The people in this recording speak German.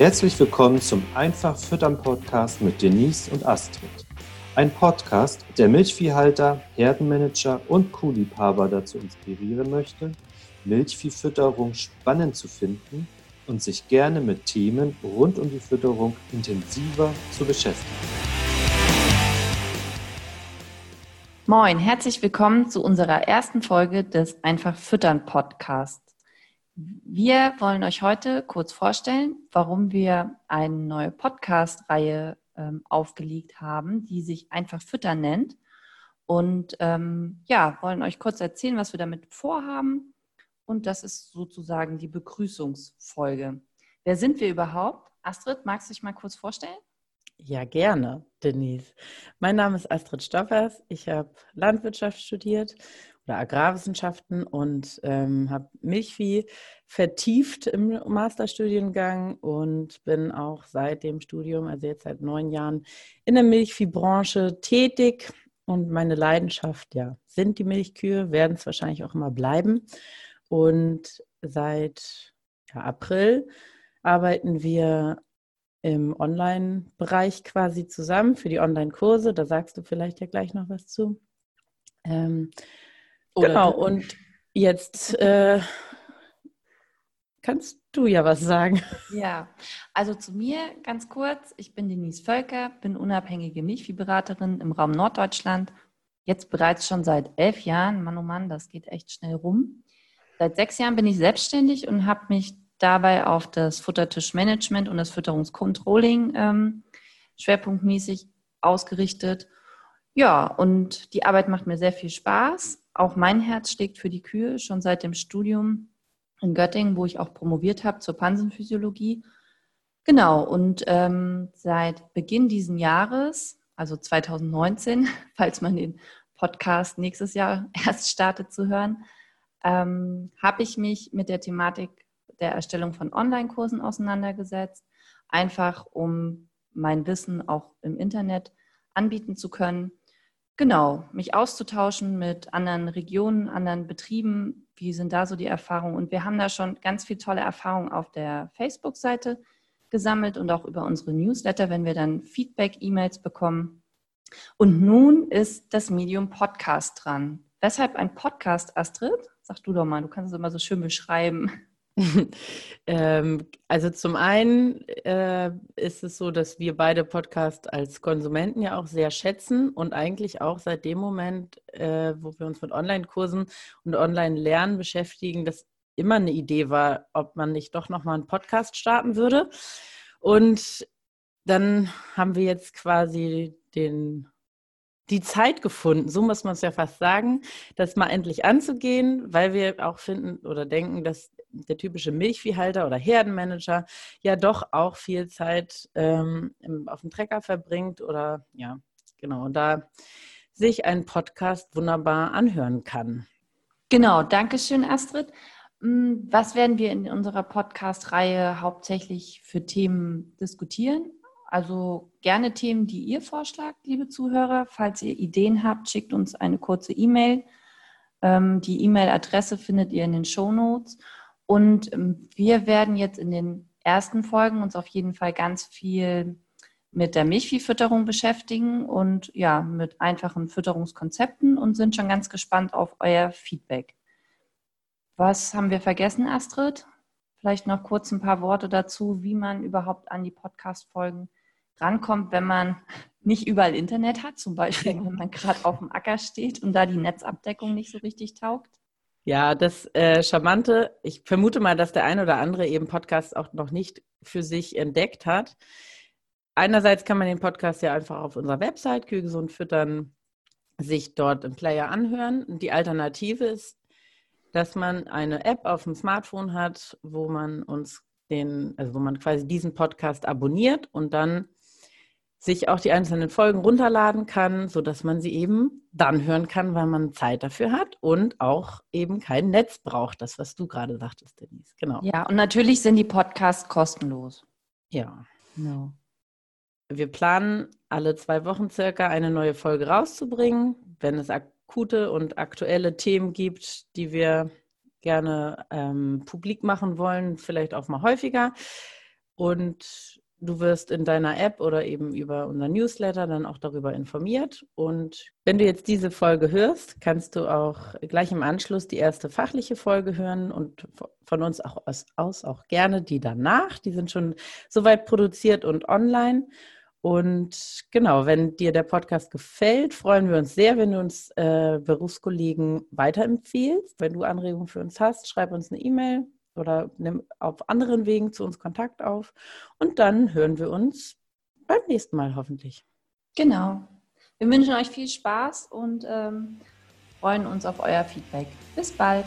Herzlich willkommen zum Einfach Füttern Podcast mit Denise und Astrid. Ein Podcast, der Milchviehhalter, Herdenmanager und Kuhliebhaber dazu inspirieren möchte, Milchviehfütterung spannend zu finden und sich gerne mit Themen rund um die Fütterung intensiver zu beschäftigen. Moin, herzlich willkommen zu unserer ersten Folge des Einfach Füttern Podcasts. Wir wollen euch heute kurz vorstellen, warum wir eine neue Podcast-Reihe ähm, aufgelegt haben, die sich einfach Füttern nennt. Und ähm, ja, wollen euch kurz erzählen, was wir damit vorhaben. Und das ist sozusagen die Begrüßungsfolge. Wer sind wir überhaupt? Astrid, magst du dich mal kurz vorstellen? Ja, gerne, Denise. Mein Name ist Astrid Stoffers. Ich habe Landwirtschaft studiert oder Agrarwissenschaften und ähm, habe Milchvieh vertieft im Masterstudiengang und bin auch seit dem Studium, also jetzt seit neun Jahren, in der Milchviehbranche tätig. Und meine Leidenschaft, ja, sind die Milchkühe, werden es wahrscheinlich auch immer bleiben. Und seit ja, April arbeiten wir im Online-Bereich quasi zusammen für die Online-Kurse. Da sagst du vielleicht ja gleich noch was zu. Ähm, genau, und jetzt äh, kannst du ja was sagen. Ja, also zu mir ganz kurz. Ich bin Denise Völker, bin unabhängige Milchviehberaterin im Raum Norddeutschland. Jetzt bereits schon seit elf Jahren. Mann, oh Mann, das geht echt schnell rum. Seit sechs Jahren bin ich selbstständig und habe mich dabei auf das Futtertischmanagement und das Fütterungscontrolling ähm, schwerpunktmäßig ausgerichtet. Ja, und die Arbeit macht mir sehr viel Spaß auch mein Herz schlägt für die Kühe schon seit dem Studium in Göttingen, wo ich auch promoviert habe zur Pansenphysiologie. Genau, und ähm, seit Beginn dieses Jahres, also 2019, falls man den Podcast nächstes Jahr erst startet zu hören, ähm, habe ich mich mit der Thematik der Erstellung von Online-Kursen auseinandergesetzt, einfach um mein Wissen auch im Internet anbieten zu können Genau, mich auszutauschen mit anderen Regionen, anderen Betrieben. Wie sind da so die Erfahrungen? Und wir haben da schon ganz viel tolle Erfahrungen auf der Facebook-Seite gesammelt und auch über unsere Newsletter, wenn wir dann Feedback, E-Mails bekommen. Und nun ist das Medium Podcast dran. Weshalb ein Podcast, Astrid? Sag du doch mal, du kannst es immer so schön beschreiben. ähm, also zum einen äh, ist es so, dass wir beide Podcast als Konsumenten ja auch sehr schätzen und eigentlich auch seit dem Moment, äh, wo wir uns mit Online-Kursen und Online-Lernen beschäftigen, das immer eine Idee war, ob man nicht doch nochmal einen Podcast starten würde. Und dann haben wir jetzt quasi den die Zeit gefunden, so muss man es ja fast sagen, das mal endlich anzugehen, weil wir auch finden oder denken, dass der typische Milchviehhalter oder Herdenmanager ja doch auch viel Zeit ähm, auf dem Trecker verbringt oder ja, genau, da sich ein Podcast wunderbar anhören kann. Genau, danke schön, Astrid. Hm, was werden wir in unserer Podcast-Reihe hauptsächlich für Themen diskutieren? Also gerne Themen, die ihr vorschlagt, liebe Zuhörer. Falls ihr Ideen habt, schickt uns eine kurze E-Mail. Ähm, die E-Mail-Adresse findet ihr in den Show Notes. Und ähm, wir werden jetzt in den ersten Folgen uns auf jeden Fall ganz viel mit der Milchviehfütterung beschäftigen und ja, mit einfachen Fütterungskonzepten und sind schon ganz gespannt auf euer Feedback. Was haben wir vergessen, Astrid? Vielleicht noch kurz ein paar Worte dazu, wie man überhaupt an die Podcast-Folgen rankommt, wenn man nicht überall Internet hat, zum Beispiel wenn man gerade auf dem Acker steht und da die Netzabdeckung nicht so richtig taugt. Ja, das äh, Charmante, ich vermute mal, dass der ein oder andere eben Podcast auch noch nicht für sich entdeckt hat. Einerseits kann man den Podcast ja einfach auf unserer Website Kühlgesund füttern, sich dort im Player anhören. Und die Alternative ist, dass man eine App auf dem Smartphone hat, wo man uns den, also wo man quasi diesen Podcast abonniert und dann sich auch die einzelnen Folgen runterladen kann, sodass man sie eben dann hören kann, weil man Zeit dafür hat und auch eben kein Netz braucht. Das, was du gerade sagtest, Denise. Genau. Ja, und natürlich sind die Podcasts kostenlos. Ja. Genau. Wir planen alle zwei Wochen circa eine neue Folge rauszubringen, wenn es akute und aktuelle Themen gibt, die wir gerne ähm, publik machen wollen, vielleicht auch mal häufiger. und Du wirst in deiner App oder eben über unser Newsletter dann auch darüber informiert. Und wenn du jetzt diese Folge hörst, kannst du auch gleich im Anschluss die erste fachliche Folge hören und von uns auch aus, aus auch gerne die danach. Die sind schon soweit produziert und online. Und genau, wenn dir der Podcast gefällt, freuen wir uns sehr, wenn du uns äh, Berufskollegen weiterempfehlst. Wenn du Anregungen für uns hast, schreib uns eine E-Mail oder nimm auf anderen Wegen zu uns Kontakt auf. Und dann hören wir uns beim nächsten Mal hoffentlich. Genau. Wir wünschen euch viel Spaß und ähm, freuen uns auf euer Feedback. Bis bald.